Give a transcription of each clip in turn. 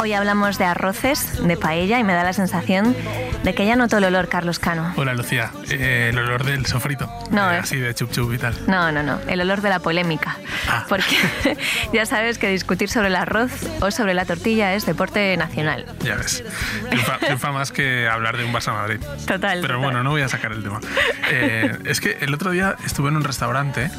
Hoy hablamos de arroces, de paella y me da la sensación de que ya noto el olor Carlos Cano. Hola Lucía, Eh, el olor del sofrito. No, Eh, eh. así de chup chup y tal. No, no, no, el olor de la polémica. Ah. Porque ya sabes que discutir sobre el arroz o sobre la tortilla es deporte nacional. Ya ves. Triunfa, triunfa más que hablar de un Barça Madrid. Total. Pero total. bueno, no voy a sacar el tema. Eh, es que el otro día estuve en un restaurante,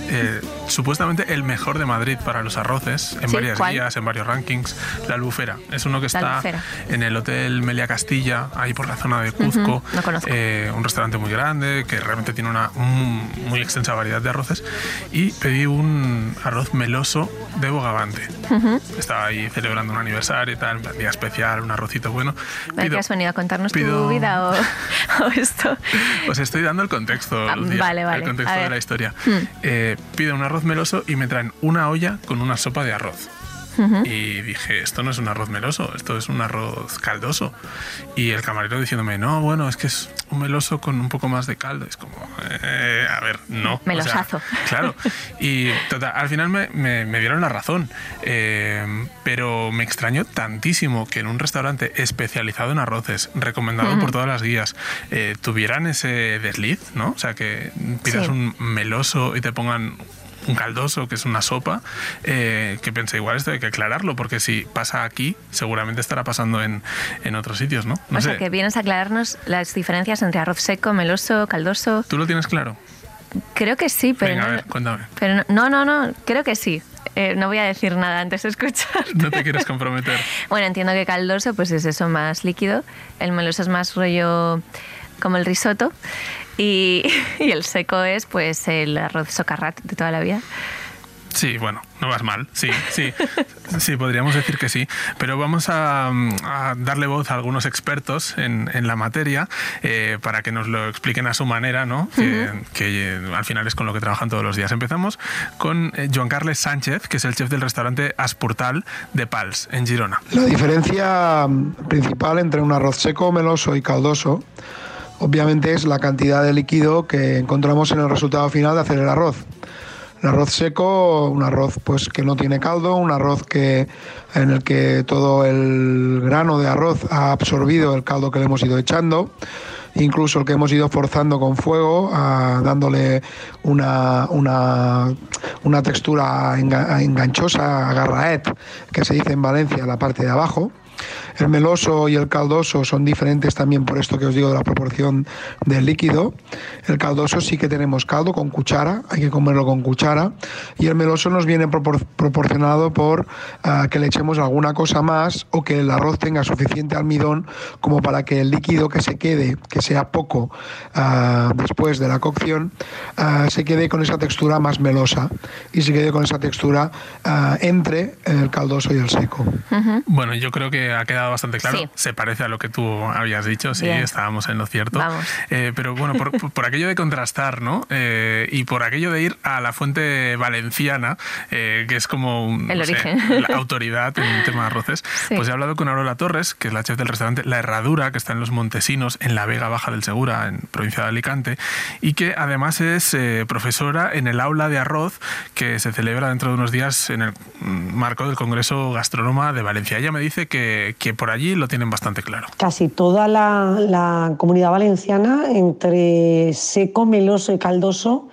supuestamente el mejor de Madrid para los arroces, en ¿Sí? varias ¿Cuál? guías, en varios rankings. La Albufera. Es uno que está en el Hotel Melia Castilla, ahí por la zona de Cuzco. Ujú, lo conozco. Eh, un restaurante muy grande que realmente tiene una mm, muy extensa variedad de arroces. Y pedí un arroz meloso de Bogavante. Estaba ahí celebrando un aniversario y tal, un día especial, un arrocito bueno. ¿De Pido- qué has venido a contarnos pido- tu vida o, o esto? Os estoy dando el contexto, Ah, Lucía, vale, vale. el contexto de la historia. Hmm. Eh, pido un arroz meloso y me traen una olla con una sopa de arroz. Y dije, esto no es un arroz meloso, esto es un arroz caldoso. Y el camarero diciéndome, no, bueno, es que es un meloso con un poco más de caldo. Es como, eh, a ver, no. O sea, Melosazo. claro. Y total, al final me, me- me dieron la razón. Eh, pero me extrañó tantísimo que en un restaurante especializado en arroces, recomendado por todas las guías, eh, tuvieran ese desliz, ¿no? O sea, que pidas Sí. un meloso y te pongan un caldoso, que es una sopa, eh, que pensé, igual esto hay que aclararlo, porque si pasa aquí, seguramente estará pasando en, en otros sitios, ¿no? No o sé. sea, que vienes a aclararnos las diferencias entre arroz seco, meloso, caldoso. ¿Tú lo tienes claro? Creo que sí, pero Venga, a no, ver, cuéntame. pero no, no, no, creo que sí. Eh, no voy a decir nada antes de escuchar. No te quieres comprometer. Bueno, entiendo que caldoso pues es eso más líquido, el meloso es más rollo como el risotto y, y el seco es pues el arroz socarrat de toda la vida. Sí, bueno, no vas mal. Sí, sí. Sí, podríamos decir que sí. Pero vamos a, a darle voz a algunos expertos en, en la materia eh, para que nos lo expliquen a su manera, ¿no? Que, que, eh, al final es con lo que trabajan todos los días. Empezamos con eh, Joan Carles Sánchez, que es el chef del restaurante Aspurtal de Pals, en Girona. La diferencia mm, principal entre un arroz seco, meloso y caldoso, obviamente es la cantidad de líquido que encontramos en el resultado final de hacer el arroz. El arroz seco, un arroz pues que no tiene caldo, un arroz que en el que todo el grano de arroz ha absorbido el caldo que le hemos ido echando, incluso el que hemos ido forzando con fuego, ah, dándole una, una, una textura enga- enganchosa, agarraet, que se dice en Valencia, la parte de abajo. El meloso y el caldoso son diferentes también por esto que os digo de la proporción del líquido. El caldoso sí que tenemos caldo con cuchara, hay que comerlo con cuchara. Y el meloso nos viene propor- proporcionado por ah, que le echemos alguna cosa más o que el arroz tenga suficiente almidón como para que el líquido que se quede, que sea poco ah, después de la cocción, ah, se quede con esa textura más melosa y se quede con esa textura entre el caldoso y el seco. Bueno, yo creo que ha quedado bastante claro. Sí. Se parece a lo que tú habías dicho, sí, Bien. estábamos en lo cierto. Eh, pero bueno, por, por aquello de contrastar, ¿no? Eh, y por aquello de ir a la fuente valenciana, eh, que es como un- El no sé, origen. la autoridad en el tema de arroces, Sí. pues he hablado con Aurora Torres, que es la chef del restaurante La Herradura, que está en Los Montesinos, en la Vega Baja del Segura, en provincia de Alicante, y que además es eh, profesora en el aula de arroz que se celebra dentro de unos días en el mm, marco del Congreso Gastronoma de Valencia. Ella me dice que, que por allí lo tienen bastante claro. Casi toda la, comunidad valenciana, entre seco, meloso y caldoso,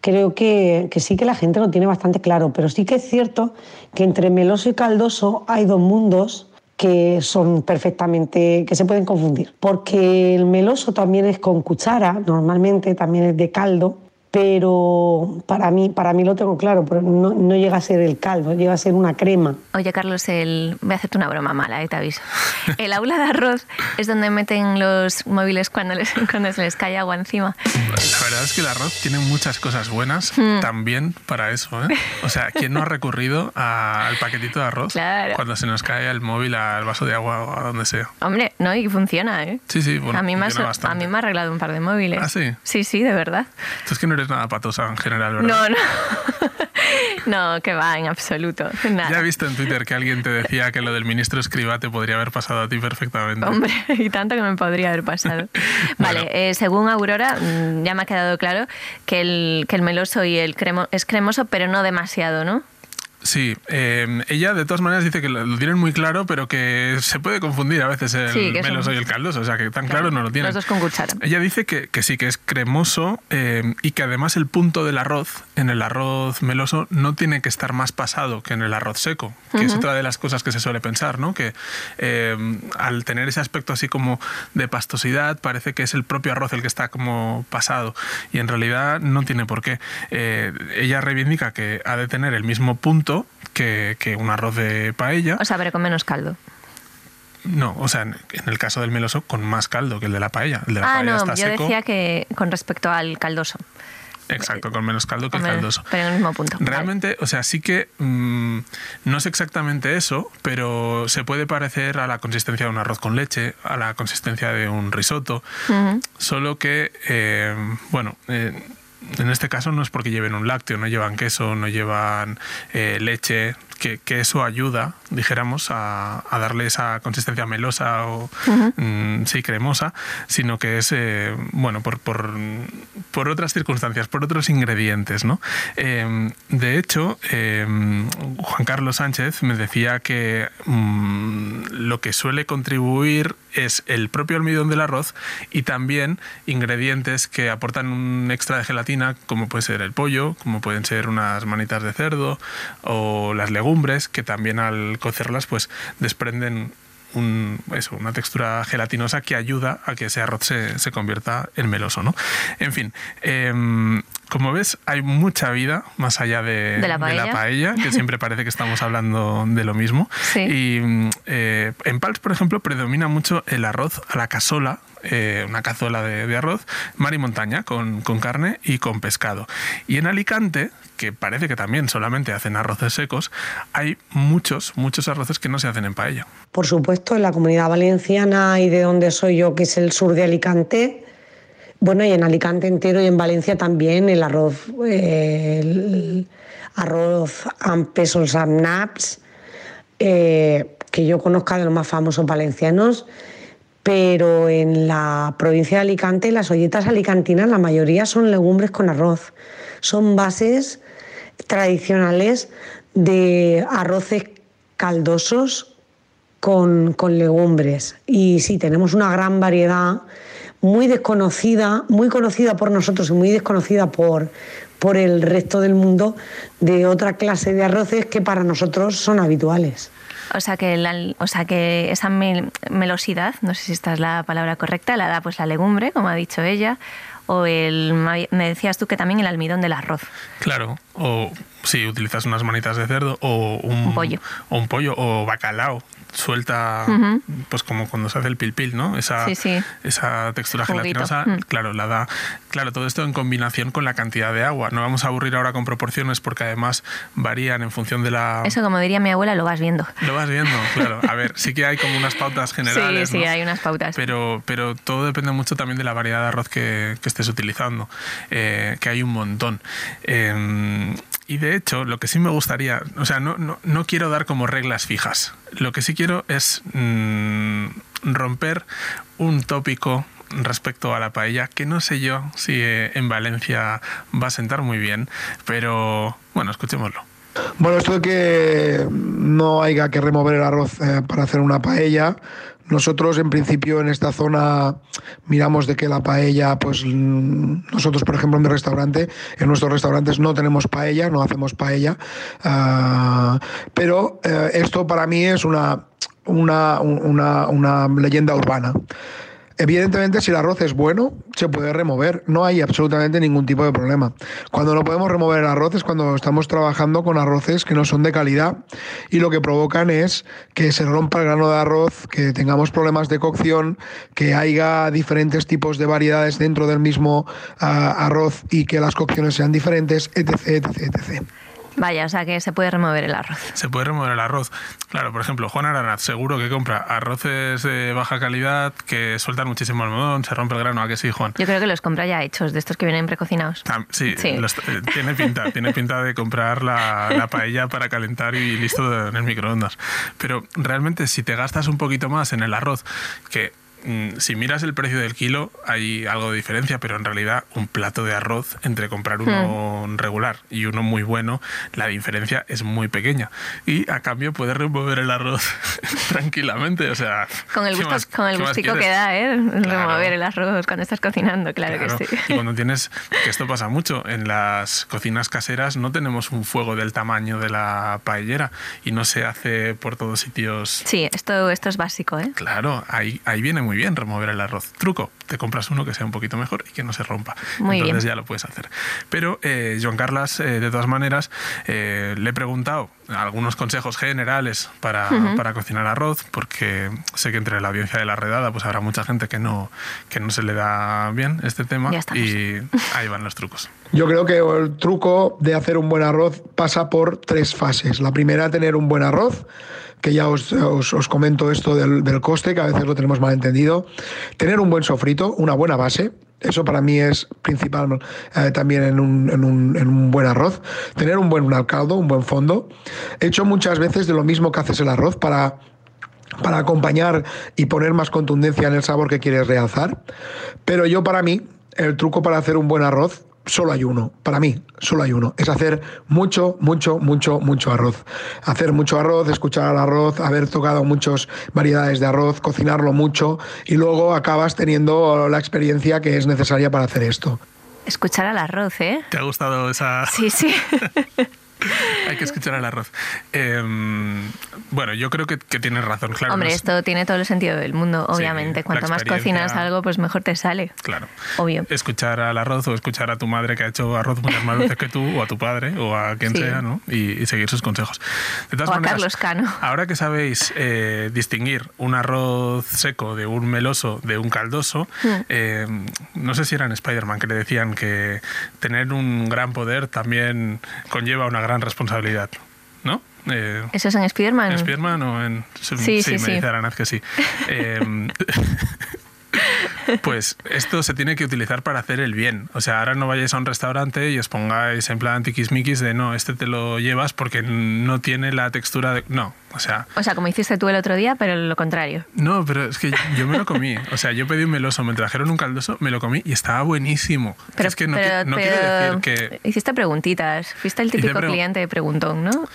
creo que, que sí que la gente lo tiene bastante claro, pero sí que es cierto que entre meloso y caldoso hay dos mundos que son perfectamente, que se pueden confundir, porque el meloso también es con cuchara, normalmente también es de caldo, pero para mí, para mí lo tengo claro, pero no, no llega a ser el caldo, llega a ser una crema. Oye, Carlos, el... voy a hacerte una broma mala, eh, te aviso. El aula de arroz es donde meten los móviles cuando, les, cuando se les cae agua encima. La verdad es que el arroz tiene muchas cosas buenas Hmm. también para eso. ¿eh? O sea, ¿quién no ha recurrido a- al paquetito de arroz Claro. cuando se nos cae el móvil al vaso de agua o a donde sea? Hombre, no, y funciona, ¿eh? Sí, sí, bueno, a, mí me ha, a mí me ha arreglado un par de móviles. ¿Ah, sí? Sí, sí, de verdad. Tú es que no eres nada patosa en general, ¿verdad? No, no. No, que va, en absoluto. Nada. Ya he visto en Twitter que alguien te decía que lo del ministro Escriba te podría haber pasado a ti perfectamente. Hombre, y tanto que me podría haber pasado. Vale, Bueno. eh, según Aurora, mm, ya me ha quedado claro que el, que el meloso y el cremo es cremoso, pero no demasiado, ¿no? Sí, eh, ella de todas maneras dice que lo, tienen muy claro, pero que se puede confundir a veces el Sí, son- meloso y el caldoso, o sea que tan claro, no lo tienen. Los dos con cuchara. Ella dice que, que sí, que es cremoso eh, y que además el punto del arroz en el arroz meloso no tiene que estar más pasado que en el arroz seco, que es otra de las cosas que se suele pensar, ¿no? Que eh, al tener ese aspecto así como de pastosidad, parece que es el propio arroz el que está como pasado y en realidad no tiene por qué. Eh, ella reivindica que ha de tener el mismo punto que, que un arroz de paella. O sea, pero con menos caldo. No, o sea, en el caso del meloso, con más caldo que el de la paella. El de la Ah, paella no, está yo seco. decía que con respecto al caldoso. Exacto, con menos caldo que el caldoso. Pero en el mismo punto. Vale. Realmente, o sea, sí que mm, no es exactamente eso, pero se puede parecer a la consistencia de un arroz con leche, a la consistencia de un risotto, solo que, eh, bueno, eh, en este caso no es porque lleven un lácteo, no llevan queso, no llevan eh, leche, que, que eso ayuda, dijéramos, a, a darle esa consistencia melosa o mm, sí, cremosa, sino que es, eh, bueno, por, por, por otras circunstancias, por otros ingredientes, ¿no? Eh, de hecho, eh, Juan Carlos Sánchez me decía que mm, lo que suele contribuir es el propio almidón del arroz y también ingredientes que aportan un extra de gelatina, como puede ser el pollo, como pueden ser unas manitas de cerdo o las legumbres, que también al cocerlas pues desprenden un- eso, una textura gelatinosa que ayuda a que ese arroz se, convierta en meloso. ¿no? En fin, em, como ves, hay mucha vida más allá de, De la paella. paella, que siempre parece que estamos hablando de lo mismo. Sí. Y eh, en Pals, por ejemplo, predomina mucho el arroz a la casola, eh, una cazuela de, de arroz, mar y montaña, con, con carne y con pescado. Y en Alicante, que parece que también solamente hacen arroces secos, hay muchos, muchos arroces que no se hacen en paella. Por supuesto, en la comunidad valenciana y de donde soy yo, que es el sur de Alicante, bueno, y en Alicante entero y en Valencia también, el arroz, el arroz amb pesos amb naps, eh, que yo conozca de los más famosos valencianos, pero en la provincia de Alicante, las olletas alicantinas, la mayoría son legumbres con arroz. Son bases tradicionales de arroces caldosos con, con legumbres. Y sí, tenemos una gran variedad muy desconocida, muy conocida por nosotros y muy desconocida por, por el resto del mundo de otra clase de arroces que para nosotros son habituales. O sea que, la- o sea que esa mel- melosidad, no sé si esta es la palabra correcta, la da pues la legumbre, como ha dicho ella, o el, me decías tú que también el almidón del arroz. Claro, o si utilizas unas manitas de cerdo o un, Un pollo. o un pollo o bacalao suelta pues como cuando se hace el pilpil, ¿no? Esa, Sí, sí. esa textura gelatinosa, Mm. claro, la da. Claro, todo esto en combinación con la cantidad de agua. No vamos a aburrir ahora con proporciones porque además varían en función de la Eso, como diría mi abuela, lo vas viendo. lo vas viendo, claro. A ver, sí que hay como unas pautas generales. sí, sí, ¿no? hay unas pautas. Pero, pero todo depende mucho también de la variedad de arroz que, que estés utilizando, eh, que hay un montón. Eh, y de hecho, lo que sí me gustaría, o sea, no, no, no quiero dar como reglas fijas. Lo que sí quiero es mm, romper un tópico respecto a la paella, que no sé yo si eh, en Valencia va a sentar muy bien, pero bueno, escuchémoslo. Bueno, esto de que no haya que remover el arroz eh, para hacer una paella, nosotros en principio en esta zona miramos de que la paella, pues nosotros por ejemplo en mi restaurante, en nuestros restaurantes no tenemos paella, no hacemos paella, ah, pero eh, esto para mí es una, una, una, una leyenda urbana. Evidentemente, si el arroz es bueno, se puede remover. No hay absolutamente ningún tipo de problema. Cuando no podemos remover el arroz es cuando estamos trabajando con arroces que no son de calidad y lo que provocan es que se rompa el grano de arroz, que tengamos problemas de cocción, que haya diferentes tipos de variedades dentro del mismo ah, arroz y que las cocciones sean diferentes, etc, etc, etc. Vaya, o sea que se puede remover el arroz. Se puede remover el arroz. Claro, por ejemplo, Juan Aranaz seguro que compra arroces de baja calidad que sueltan muchísimo almidón, se rompe el grano. ¿A que sí, Juan? Yo creo que los compra ya hechos, de estos que vienen precocinados. sí, eh, tiene pinta, tiene pinta de comprar la, la paella para calentar y listo en el microondas. Pero realmente si te gastas un poquito más en el arroz, que si miras el precio del kilo, hay algo de diferencia, pero en realidad un plato de arroz entre comprar uno hmm. regular y uno muy bueno, la diferencia es muy pequeña. Y a cambio puedes remover el arroz tranquilamente. O sea, con el, gusto, con el gustico que da, ¿eh? Remover el arroz cuando estás cocinando, claro, que sí. Y cuando tienes, que esto pasa mucho, en las cocinas caseras no tenemos un fuego del tamaño de la paellera y no se hace por todos sitios. Sí, esto, esto es básico, ¿eh? Claro, ahí, ahí viene muy bien remover el arroz. Truco, te compras uno que sea un poquito mejor y que no se rompa. Muy Entonces ya lo puedes hacer. Pero eh, Joan Carlas, eh, de todas maneras, eh, le he preguntado algunos consejos generales para, para, cocinar arroz, porque sé que entre la audiencia de la redada pues habrá mucha gente que no, que no se le da bien este tema y ahí van los trucos. Yo creo que el truco de hacer un buen arroz pasa por tres fases. La primera, tener un buen arroz que ya os, os, comento esto del, del, coste, que a veces lo tenemos mal entendido. Tener un buen sofrito, una buena base. Eso para mí es principal eh, también en un, en, un, en un, buen arroz. Tener un buen caldo, un buen fondo. He hecho muchas veces de lo mismo que haces el arroz para para acompañar y poner más contundencia en el sabor que quieres realzar. Pero yo para mí, el truco para hacer un buen arroz solo hay uno, para mí, solo hay uno, es hacer mucho, mucho, mucho, mucho arroz. Hacer mucho arroz, escuchar al arroz, haber tocado muchas variedades de arroz, cocinarlo mucho y luego acabas teniendo la experiencia que es necesaria para hacer esto. Escuchar al arroz, ¿eh? ¿Te ha gustado esa...? Sí, sí. Hay que escuchar al arroz. Em, bueno, yo creo que, tienes razón, claro. Hombre, esto tiene todo el sentido del mundo, obviamente. Cuanto más cocinas algo, pues mejor te sale. Claro. Obvio. Escuchar al arroz o escuchar a tu madre que ha hecho arroz muchas más veces que tú, o a tu padre, o a quien sea, ¿no? Y, seguir sus consejos. De todas o a Carlos Cano. Ahora que sabéis eh, distinguir un arroz seco de un meloso de un caldoso, hmm. em, no sé si era en Spider-Man que le decían que tener un gran poder también conlleva una gran responsabilidad, ¿no? Eh, ¿Eso es en Spiderman? ¿En Spiderman o en...? Sí, sí, me dice Aranaz que sí. Eh, Pues esto se tiene que utilizar para hacer el bien. O sea, ahora no vayáis a un restaurante y os pongáis en plan tiquismiquis de no, este te lo llevas porque no tiene la textura de. No, o sea. O sea, como hiciste tú el otro día, pero lo contrario. No, pero es que yo me lo comí. O sea, yo pedí un meloso, me trajeron un caldoso, me lo comí y estaba buenísimo. Pero es que no, quiero decir que. Hiciste preguntitas. Fuiste el típico cliente de preguntón, ¿no?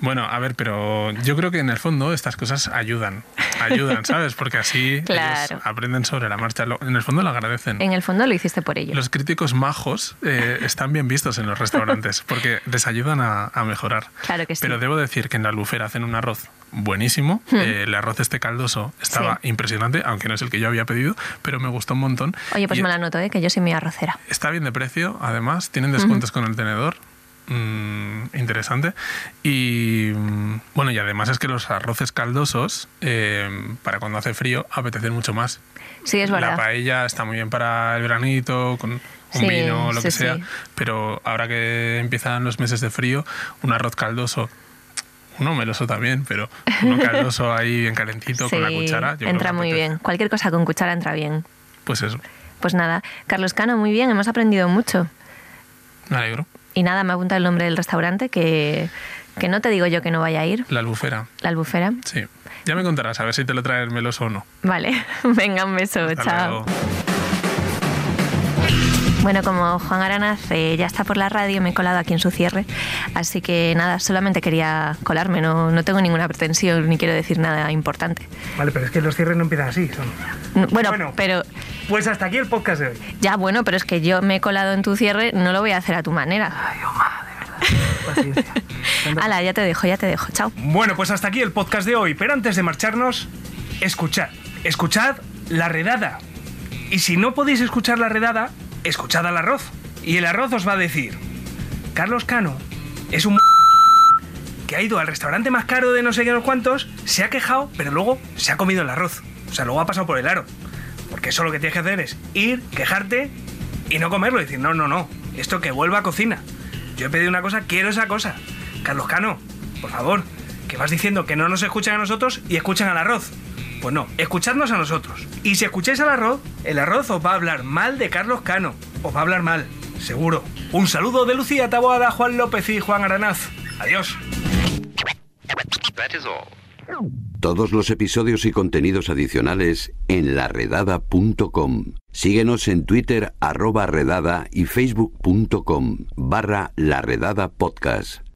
Bueno, a ver, pero yo creo que en el fondo estas cosas ayudan. Ayudan, ¿sabes? Porque así aprenden sobre la marcha en el fondo lo agradecen. En el fondo lo hiciste por ello. Los críticos majos eh, están bien vistos en los restaurantes porque les ayudan a, mejorar. Claro que sí. Pero debo decir que en la albufera hacen un arroz buenísimo. Hmm. Eh, el arroz este caldoso estaba impresionante, aunque no es el que yo había pedido, pero me gustó un montón. Oye, pues me la noto, ¿eh? que yo soy mi arrocera. Está bien de precio, además, tienen descuentos con el tenedor. Mm, interesante. Y mm, bueno, y además es que los arroces caldosos, eh, para cuando hace frío, apetecen mucho más. Sí, es verdad. La paella está muy bien para el veranito, con un vino o lo que sea, pero ahora que empiezan los meses de frío, un arroz caldoso uno meloso también, pero uno caldoso ahí bien calentito con la cuchara. entra muy bien. Cualquier cosa con cuchara entra bien. Pues eso. Pues nada, Carlos Cano, muy bien, hemos aprendido mucho. Me alegro. Y nada, me apunta el nombre del restaurante que, que no te digo yo que no vaya a ir. La albufera. La albufera. Sí. Ya me contarás a ver si te lo trae el meloso o no. Vale, venga, un beso, chao. Bueno, como Juan Aranaz eh, ya está por la radio, me he colado aquí en su cierre, así que nada, solamente quería colarme, no, no tengo ninguna pretensión ni quiero decir nada importante. Vale, pero es que los cierres no empiezan así. Son... Bueno, pero... Pues hasta aquí el podcast de hoy. Ya, bueno, pero es que yo me he colado en tu cierre, no lo voy a hacer a tu manera. Ay, oh, de verdad. Hala, ya te dejo, ya te dejo, chao. Bueno, pues hasta aquí el podcast de hoy, pero antes de marcharnos, escuchad, escuchad la redada. Y si no podéis escuchar la redada, escuchad al arroz. Y el arroz os va a decir, Carlos Cano es un que ha ido al restaurante más caro de no sé qué no cuántos, se ha quejado, pero luego se ha comido el arroz. O sea, luego ha pasado por el aro. Porque eso lo que tienes que hacer es ir, quejarte y no comerlo. Y decir, no, no, no, esto que vuelva a cocina. Yo he pedido una cosa, quiero esa cosa. Carlos Cano, por favor, que vas diciendo que no nos escuchan a nosotros y escuchan al arroz. Pues no, escuchadnos a nosotros. Y si escucháis al arroz, el arroz os va a hablar mal de Carlos Cano. Os va a hablar mal, seguro. Un saludo de Lucía Taboada, Juan López y Juan Aranaz. Adiós. Todos los episodios y contenidos adicionales en laredada.com. Síguenos en Twitter arroba redada y facebook.com barra laredada podcast.